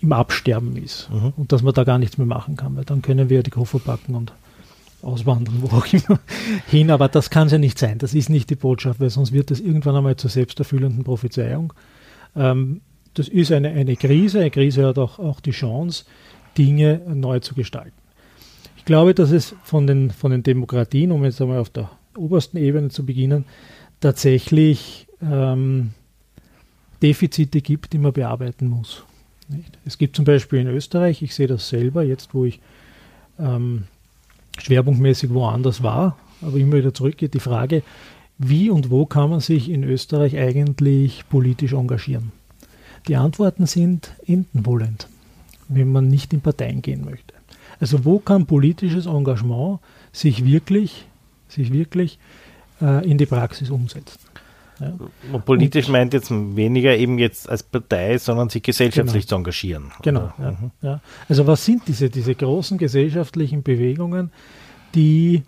im Absterben ist mhm. und dass man da gar nichts mehr machen kann, weil dann können wir die Koffer packen und auswandern, wo auch immer <laughs> hin. Aber das kann es ja nicht sein. Das ist nicht die Botschaft, weil sonst wird das irgendwann einmal zur selbsterfüllenden Prophezeiung. Ähm, das ist eine, eine Krise. Eine Krise hat auch, auch die Chance, Dinge neu zu gestalten. Ich glaube, dass es von den, von den Demokratien, um jetzt einmal auf der obersten Ebene zu beginnen, tatsächlich ähm, Defizite gibt, die man bearbeiten muss. Nicht? Es gibt zum Beispiel in Österreich, ich sehe das selber, jetzt wo ich ähm, schwerpunktmäßig woanders war, aber immer wieder zurückgeht, die Frage, wie und wo kann man sich in Österreich eigentlich politisch engagieren? Die Antworten sind endenwollend, wenn man nicht in Parteien gehen möchte. Also wo kann politisches Engagement sich wirklich sich wirklich äh, in die Praxis umsetzt. Ja. Politisch und, meint jetzt weniger eben jetzt als Partei, sondern sich gesellschaftlich genau. zu engagieren. Genau. Ja, mhm. ja. Also was sind diese, diese großen gesellschaftlichen Bewegungen, die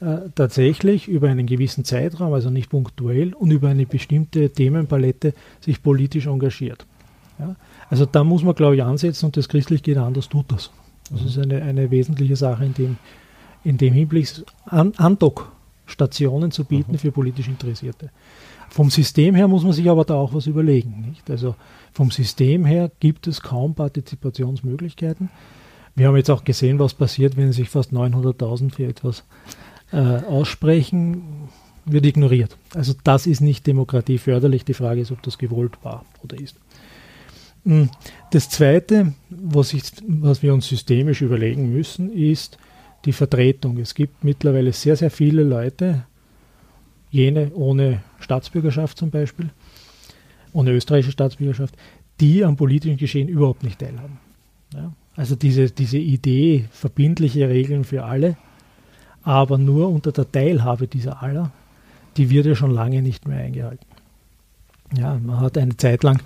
äh, tatsächlich über einen gewissen Zeitraum, also nicht punktuell, und über eine bestimmte Themenpalette sich politisch engagiert? Also da muss man, glaube ich, ansetzen und das christlich geht anders tut das. Das mhm. ist eine, eine wesentliche Sache in dem, in dem Hinblick An Andockstationen zu bieten mhm. für politisch Interessierte. Vom System her muss man sich aber da auch was überlegen. Nicht? Also vom System her gibt es kaum Partizipationsmöglichkeiten. Wir haben jetzt auch gesehen, was passiert, wenn sich fast 900.000 für etwas äh, aussprechen, wird ignoriert. Also das ist nicht demokratieförderlich. Die Frage ist, ob das gewollt war oder ist. Hm, das Zweite, was, ich, was wir uns systemisch überlegen müssen, ist, die Vertretung. Es gibt mittlerweile sehr, sehr viele Leute, jene ohne Staatsbürgerschaft zum Beispiel, ohne österreichische Staatsbürgerschaft, die am politischen Geschehen überhaupt nicht teilhaben. Ja? Also diese, diese Idee, verbindliche Regeln für alle, aber nur unter der Teilhabe dieser aller, die wird ja schon lange nicht mehr eingehalten. Ja, man hat eine Zeit lang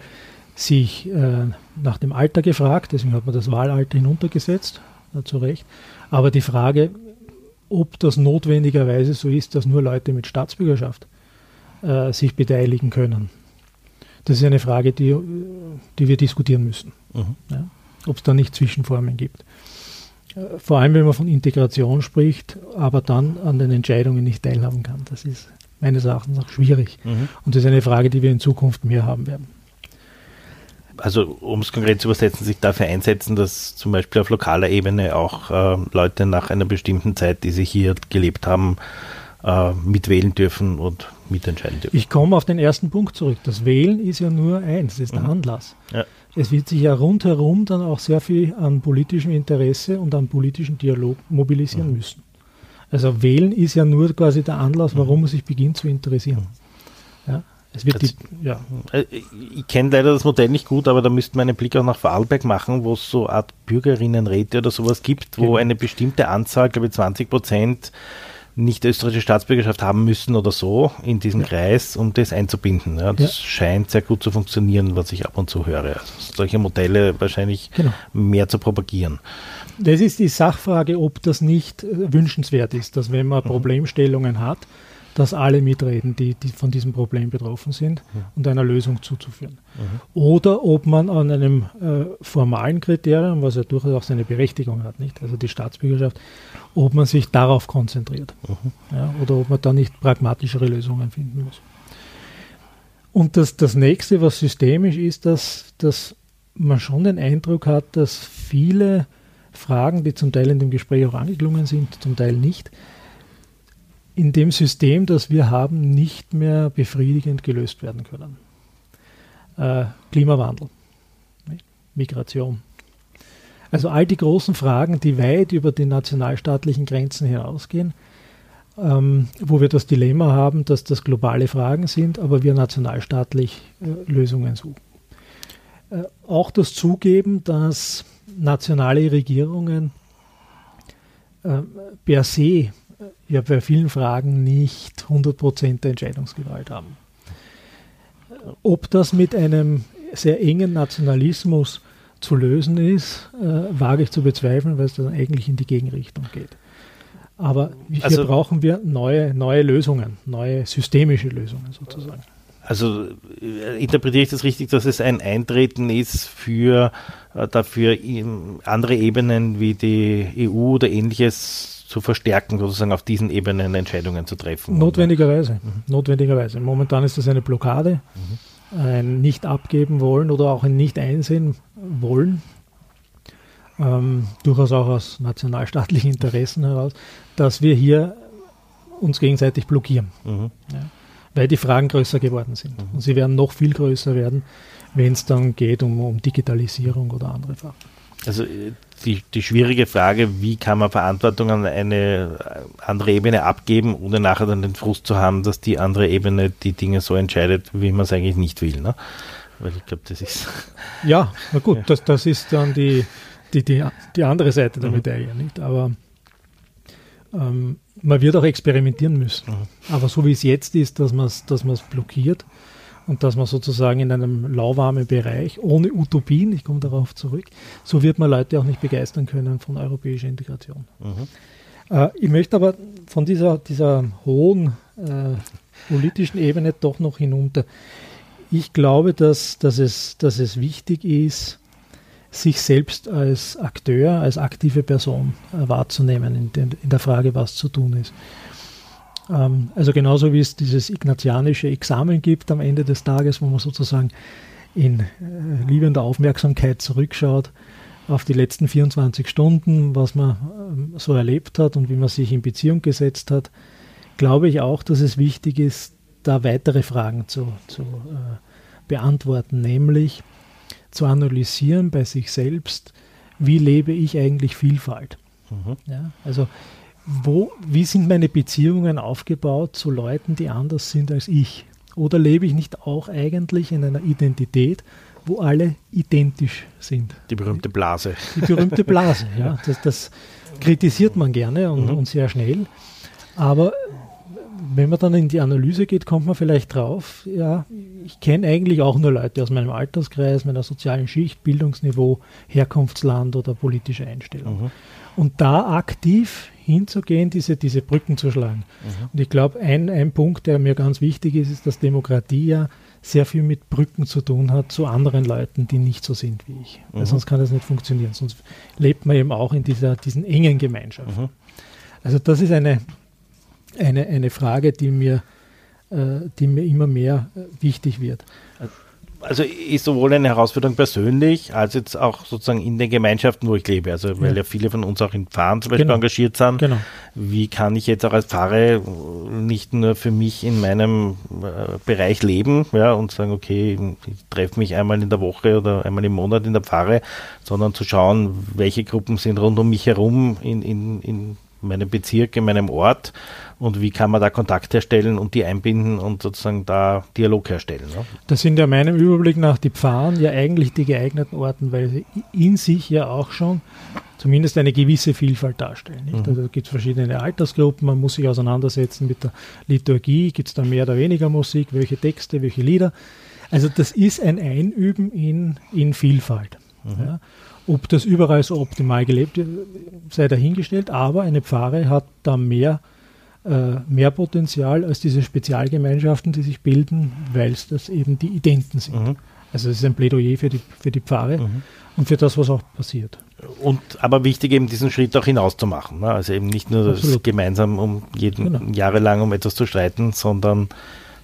sich äh, nach dem Alter gefragt, deswegen hat man das Wahlalter hinuntergesetzt, zu Recht. Aber die Frage, ob das notwendigerweise so ist, dass nur Leute mit Staatsbürgerschaft äh, sich beteiligen können, das ist eine Frage, die, die wir diskutieren müssen. Mhm. Ja? Ob es da nicht Zwischenformen gibt. Äh, vor allem, wenn man von Integration spricht, aber dann an den Entscheidungen nicht teilhaben kann. Das ist meines Erachtens auch schwierig. Mhm. Und das ist eine Frage, die wir in Zukunft mehr haben werden. Also um es konkret zu übersetzen, sich dafür einsetzen, dass zum Beispiel auf lokaler Ebene auch äh, Leute nach einer bestimmten Zeit, die sie hier gelebt haben, äh, mitwählen dürfen und mitentscheiden dürfen. Ich komme auf den ersten Punkt zurück. Das Wählen ist ja nur eins, das ist der mhm. Anlass. Ja. Es wird sich ja rundherum dann auch sehr viel an politischem Interesse und an politischem Dialog mobilisieren mhm. müssen. Also wählen ist ja nur quasi der Anlass, warum man sich beginnt zu interessieren. Ja, es wird die, ja. Äh, ich kenne leider das Modell nicht gut, aber da müsste man einen Blick auch nach Vorarlberg machen, wo es so eine Art Bürgerinnenräte oder sowas gibt, wo genau. eine bestimmte Anzahl, glaube ich 20 Prozent, nicht österreichische Staatsbürgerschaft haben müssen oder so in diesem ja. Kreis, um das einzubinden. Ja, das ja. scheint sehr gut zu funktionieren, was ich ab und zu höre. Also solche Modelle wahrscheinlich genau. mehr zu propagieren. Das ist die Sachfrage, ob das nicht äh, wünschenswert ist, dass wenn man mhm. Problemstellungen hat, dass alle mitreden, die, die von diesem Problem betroffen sind mhm. und einer Lösung zuzuführen. Mhm. Oder ob man an einem äh, formalen Kriterium, was ja durchaus auch seine Berechtigung hat, nicht? also die Staatsbürgerschaft, ob man sich darauf konzentriert. Mhm. Ja, oder ob man da nicht pragmatischere Lösungen finden muss. Und das, das nächste, was systemisch ist, dass, dass man schon den Eindruck hat, dass viele Fragen, die zum Teil in dem Gespräch auch angeklungen sind, zum Teil nicht, in dem System, das wir haben, nicht mehr befriedigend gelöst werden können. Äh, Klimawandel, Migration. Also all die großen Fragen, die weit über die nationalstaatlichen Grenzen hinausgehen, ähm, wo wir das Dilemma haben, dass das globale Fragen sind, aber wir nationalstaatlich äh, Lösungen suchen. Äh, auch das Zugeben, dass nationale Regierungen äh, per se ja bei vielen Fragen nicht 100% der Entscheidungsgewalt haben. Ob das mit einem sehr engen Nationalismus zu lösen ist, äh, wage ich zu bezweifeln, weil es dann eigentlich in die Gegenrichtung geht. Aber hier also, brauchen wir neue, neue Lösungen, neue systemische Lösungen sozusagen. Also äh, interpretiere ich das richtig, dass es ein Eintreten ist für äh, dafür andere Ebenen wie die EU oder ähnliches zu verstärken, sozusagen auf diesen Ebenen Entscheidungen zu treffen? Notwendigerweise. Mhm. Notwendigerweise. Momentan ist das eine Blockade, mhm. ein nicht abgeben wollen oder auch ein nicht einsehen wollen. Ähm, durchaus auch aus nationalstaatlichen Interessen heraus, dass wir hier uns gegenseitig blockieren. Mhm. Ja weil die Fragen größer geworden sind. Mhm. Und sie werden noch viel größer werden, wenn es dann geht um, um Digitalisierung oder andere Fragen. Also äh, die, die schwierige Frage, wie kann man Verantwortung an eine äh, andere Ebene abgeben, ohne nachher dann den Frust zu haben, dass die andere Ebene die Dinge so entscheidet, wie man es eigentlich nicht will. Ne? Weil ich glaube, das ist. Ja, na gut, ja. Das, das ist dann die, die, die, die andere Seite der mhm. Medaille, nicht? Aber ähm, man wird auch experimentieren müssen. Mhm. Aber so wie es jetzt ist, dass man es dass blockiert und dass man sozusagen in einem lauwarmen Bereich ohne Utopien, ich komme darauf zurück, so wird man Leute auch nicht begeistern können von europäischer Integration. Mhm. Äh, ich möchte aber von dieser, dieser hohen äh, politischen Ebene doch noch hinunter. Ich glaube, dass, dass, es, dass es wichtig ist, sich selbst als Akteur, als aktive Person äh, wahrzunehmen in, den, in, der Frage, was zu tun ist. Ähm, also genauso wie es dieses ignatianische Examen gibt am Ende des Tages, wo man sozusagen in äh, liebender Aufmerksamkeit zurückschaut auf die letzten 24 Stunden, was man ähm, so erlebt hat und wie man sich in Beziehung gesetzt hat, glaube ich auch, dass es wichtig ist, da weitere Fragen zu, zu äh, beantworten, nämlich zu analysieren bei sich selbst, wie lebe ich eigentlich Vielfalt. Mhm. Ja, also wo, wie sind meine Beziehungen aufgebaut zu Leuten, die anders sind als ich? Oder lebe ich nicht auch eigentlich in einer Identität, wo alle identisch sind? Die berühmte Blase. Die berühmte Blase, <laughs> ja. Das, das kritisiert man gerne und, mhm. und sehr schnell. Aber wenn man dann in die Analyse geht, kommt man vielleicht drauf, ja, ich kenne eigentlich auch nur Leute aus meinem Alterskreis, meiner sozialen Schicht, Bildungsniveau, Herkunftsland oder politische Einstellung. Mhm. Und da aktiv hinzugehen, diese, diese Brücken zu schlagen. Mhm. Und ich glaube, ein, ein Punkt, der mir ganz wichtig ist, ist, dass Demokratie ja sehr viel mit Brücken zu tun hat zu anderen Leuten, die nicht so sind wie ich. Mhm. Weil sonst kann das nicht funktionieren. Sonst lebt man eben auch in dieser diesen engen Gemeinschaft. Mhm. Also das ist eine, eine, eine Frage, die mir, äh, die mir immer mehr äh, wichtig wird. Also ist sowohl eine Herausforderung persönlich, als jetzt auch sozusagen in den Gemeinschaften, wo ich lebe. Also weil ja, ja viele von uns auch in Fahren zum Beispiel genau. engagiert sind. Genau. Wie kann ich jetzt auch als Pfarrer nicht nur für mich in meinem äh, Bereich leben ja, und sagen, okay, ich treffe mich einmal in der Woche oder einmal im Monat in der Pfarre, sondern zu schauen, welche Gruppen sind rund um mich herum in, in, in meinem Bezirk, in meinem Ort und wie kann man da Kontakt herstellen und die einbinden und sozusagen da Dialog herstellen. Ne? Das sind ja meinem Überblick nach die Pfarren ja eigentlich die geeigneten Orten, weil sie in sich ja auch schon zumindest eine gewisse Vielfalt darstellen. Mhm. Also gibt es verschiedene Altersgruppen, man muss sich auseinandersetzen mit der Liturgie, gibt es da mehr oder weniger Musik, welche Texte, welche Lieder. Also das ist ein Einüben in, in Vielfalt. Mhm. Ja. Ob das überall so optimal gelebt wird, sei dahingestellt, aber eine Pfarre hat da mehr, mehr Potenzial als diese Spezialgemeinschaften, die sich bilden, weil es das eben die Identen sind. Mhm. Also es ist ein Plädoyer für die, für die Pfarre mhm. und für das, was auch passiert. Und aber wichtig eben diesen Schritt auch hinauszumachen. Ne? Also eben nicht nur gemeinsam um jeden genau. jahrelang um etwas zu streiten, sondern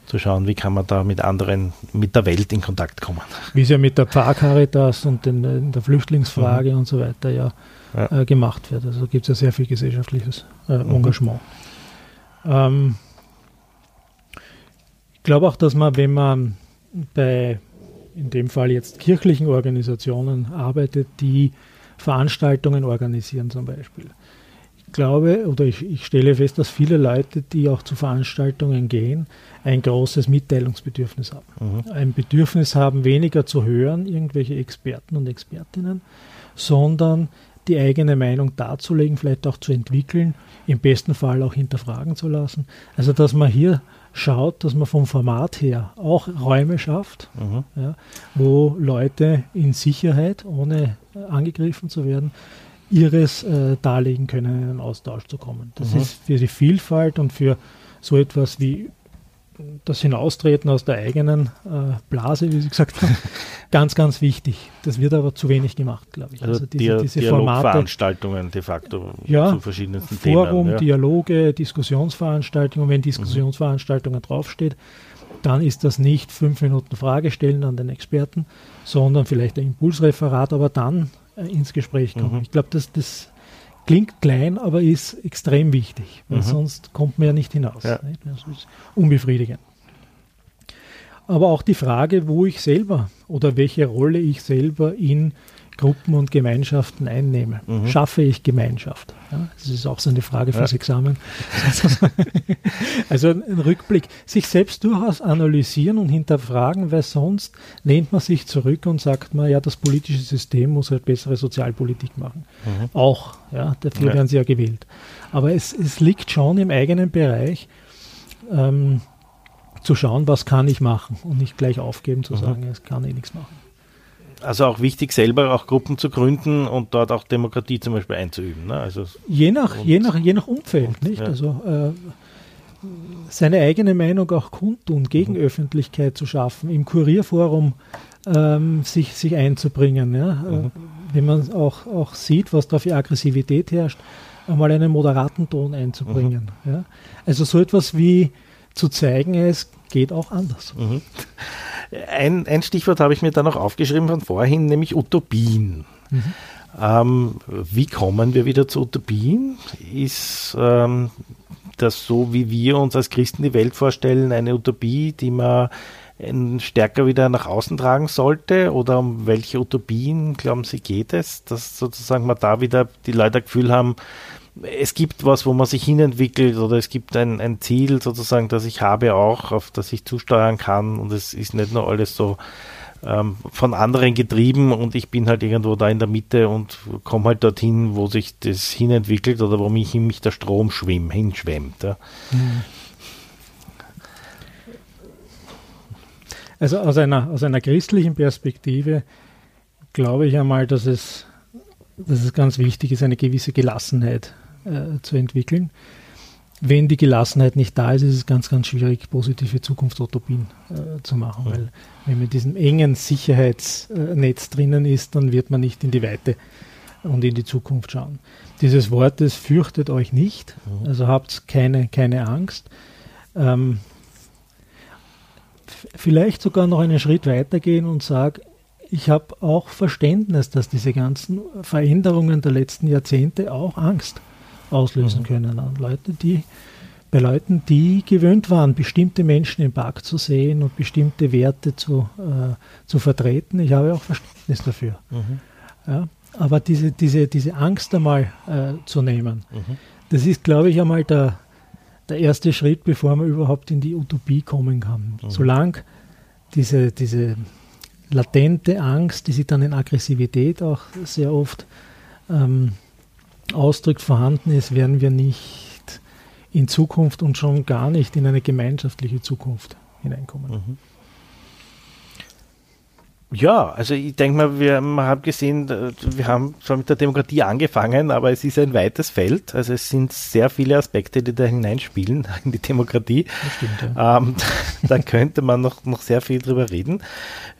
zu schauen, wie kann man da mit anderen, mit der Welt in Kontakt kommen. Wie es ja mit der Pfarrcaritas und den, in der Flüchtlingsfrage mhm. und so weiter ja, ja. Äh, gemacht wird. Also gibt es ja sehr viel gesellschaftliches äh, mhm. Ähm, ich glaube auch, dass man, wenn man bei in dem Fall jetzt kirchlichen Organisationen arbeitet, die Veranstaltungen organisieren zum Beispiel, glaube oder ich, ich, stelle fest, dass viele Leute, die auch zu Veranstaltungen gehen, ein großes Mitteilungsbedürfnis haben. Mhm. Ein Bedürfnis haben, weniger zu hören, irgendwelche Experten und Expertinnen, sondern die eigene Meinung darzulegen, vielleicht auch zu entwickeln, im besten Fall auch hinterfragen zu lassen. Also dass man hier schaut, dass man vom Format her auch Räume schafft, mhm. ja, wo Leute in Sicherheit, ohne angegriffen zu werden, ihres äh, darlegen können, in einen Austausch zu kommen. Das mhm. ist für die Vielfalt und für so etwas wie das Hinaustreten aus der eigenen äh, Blase, wie Sie gesagt haben, <laughs> ganz, ganz wichtig. Das wird aber zu wenig gemacht, glaube ich. Also, also diese, diese Veranstaltungen de facto ja, zu verschiedensten Forum, Themen. Ja. Dialoge, Diskussionsveranstaltungen. Wenn Diskussionsveranstaltungen mhm. draufsteht, dann ist das nicht fünf Minuten Frage stellen an den Experten, sondern vielleicht ein Impulsreferat, aber dann äh, ins Gespräch kommen. Mhm. Ich glaube, dass das klingt klein, aber ist extrem wichtig, weil mhm. sonst kommt man ja nicht hinaus. Ja. Nicht? Das ist unbefriedigend. Aber auch die Frage, wo ich selber oder welche Rolle ich selber in Gruppen und Gemeinschaften einnehme. Mhm. Schaffe ich Gemeinschaft? Ja, das ist auch so eine Frage fürs ja. Examen. <laughs> also ein Rückblick, sich selbst durchaus analysieren und hinterfragen, weil sonst lehnt man sich zurück und sagt man, ja, das politische System muss halt bessere Sozialpolitik machen. Mhm. Auch, ja, dafür ja. werden sie ja gewählt. Aber es, es liegt schon im eigenen Bereich, ähm, zu schauen, was kann ich machen und nicht gleich aufgeben zu mhm. sagen, es kann eh nichts machen also auch wichtig, selber auch Gruppen zu gründen und dort auch Demokratie zum Beispiel einzuüben. Ne? Also je, nach, je, nach, je nach Umfeld, nicht? Ja. Also äh, seine eigene Meinung auch kundtun, gegen mhm. Öffentlichkeit zu schaffen, im Kurierforum ähm, sich, sich einzubringen. Ja? Äh, mhm. Äh, wenn man auch, auch sieht, was da für Aggressivität herrscht, einmal einen moderaten Ton einzubringen. Mhm. Ja? Also so etwas wie zu zeigen, es geht auch anders. Ein, ein Stichwort habe ich mir da noch aufgeschrieben von vorhin, nämlich Utopien. Mhm. Ähm, wie kommen wir wieder zu Utopien? Ist ähm, das so, wie wir uns als Christen die Welt vorstellen, eine Utopie, die man stärker wieder nach außen tragen sollte? Oder um welche Utopien, glauben Sie, geht es? Dass sozusagen man da wieder die Leute das Gefühl haben, es gibt was, wo man sich hinentwickelt oder es gibt ein, ein Ziel sozusagen, das ich habe auch, auf das ich zusteuern kann und es ist nicht nur alles so ähm, von anderen getrieben und ich bin halt irgendwo da in der Mitte und komme halt dorthin, wo sich das hinentwickelt oder wo mich, mich der Strom schwimmt, hinschwemmt. Ja. Mhm. Also aus einer, aus einer christlichen Perspektive glaube ich einmal, dass es, dass es ganz wichtig ist, eine gewisse Gelassenheit äh, zu entwickeln. Wenn die Gelassenheit nicht da ist, ist es ganz, ganz schwierig, positive Zukunftsutopien äh, zu machen, weil wenn man in diesem engen Sicherheitsnetz drinnen ist, dann wird man nicht in die Weite und in die Zukunft schauen. Dieses Wort, das fürchtet euch nicht, mhm. also habt keine, keine Angst. Ähm, vielleicht sogar noch einen Schritt weiter gehen und sagen, ich habe auch Verständnis, dass diese ganzen Veränderungen der letzten Jahrzehnte auch Angst auslösen mhm. können an Leute, die bei Leuten, die gewöhnt waren, bestimmte Menschen im Park zu sehen und bestimmte Werte zu, äh, zu vertreten. Ich habe auch Verständnis dafür. Mhm. Ja, aber diese, diese, diese Angst einmal äh, zu nehmen, mhm. das ist, glaube ich, einmal der, der erste Schritt, bevor man überhaupt in die Utopie kommen kann. Mhm. Solange diese, diese latente Angst, die sich dann in Aggressivität auch sehr oft ähm, ausdrückt, vorhanden ist, werden wir nicht in Zukunft und schon gar nicht in eine gemeinschaftliche Zukunft hineinkommen. Mhm. Ja, also ich denke mal, wir haben gesehen, wir haben zwar mit der Demokratie angefangen, aber es ist ein weites Feld. Also es sind sehr viele Aspekte, die da hineinspielen <laughs> in die Demokratie. Stimmt, ja. ähm, <laughs> da könnte man noch, noch sehr viel drüber reden.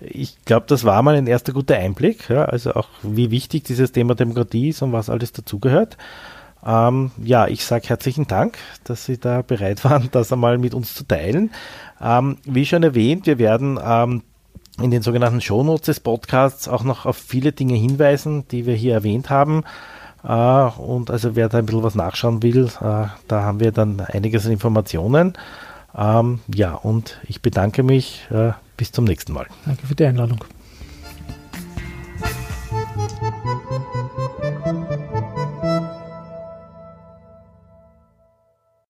Ich glaube, das war mal ein erster guter Einblick, ja, also auch wie wichtig dieses Thema Demokratie ist und was alles dazugehört. Ähm, ja, ich sage herzlichen Dank, dass Sie da bereit <laughs> waren, das einmal mit uns zu teilen. Ähm, wie schon erwähnt, wir werden ähm, in den sogenannten Shownotes des Podcasts auch noch auf viele Dinge hinweisen, die wir hier erwähnt haben. Äh, und also wer da ein bisschen was nachschauen will, äh, da haben wir dann einiges an Informationen. Ähm, ja, und ich bedanke mich. Äh, bis zum nächsten Mal. Danke für die Einladung.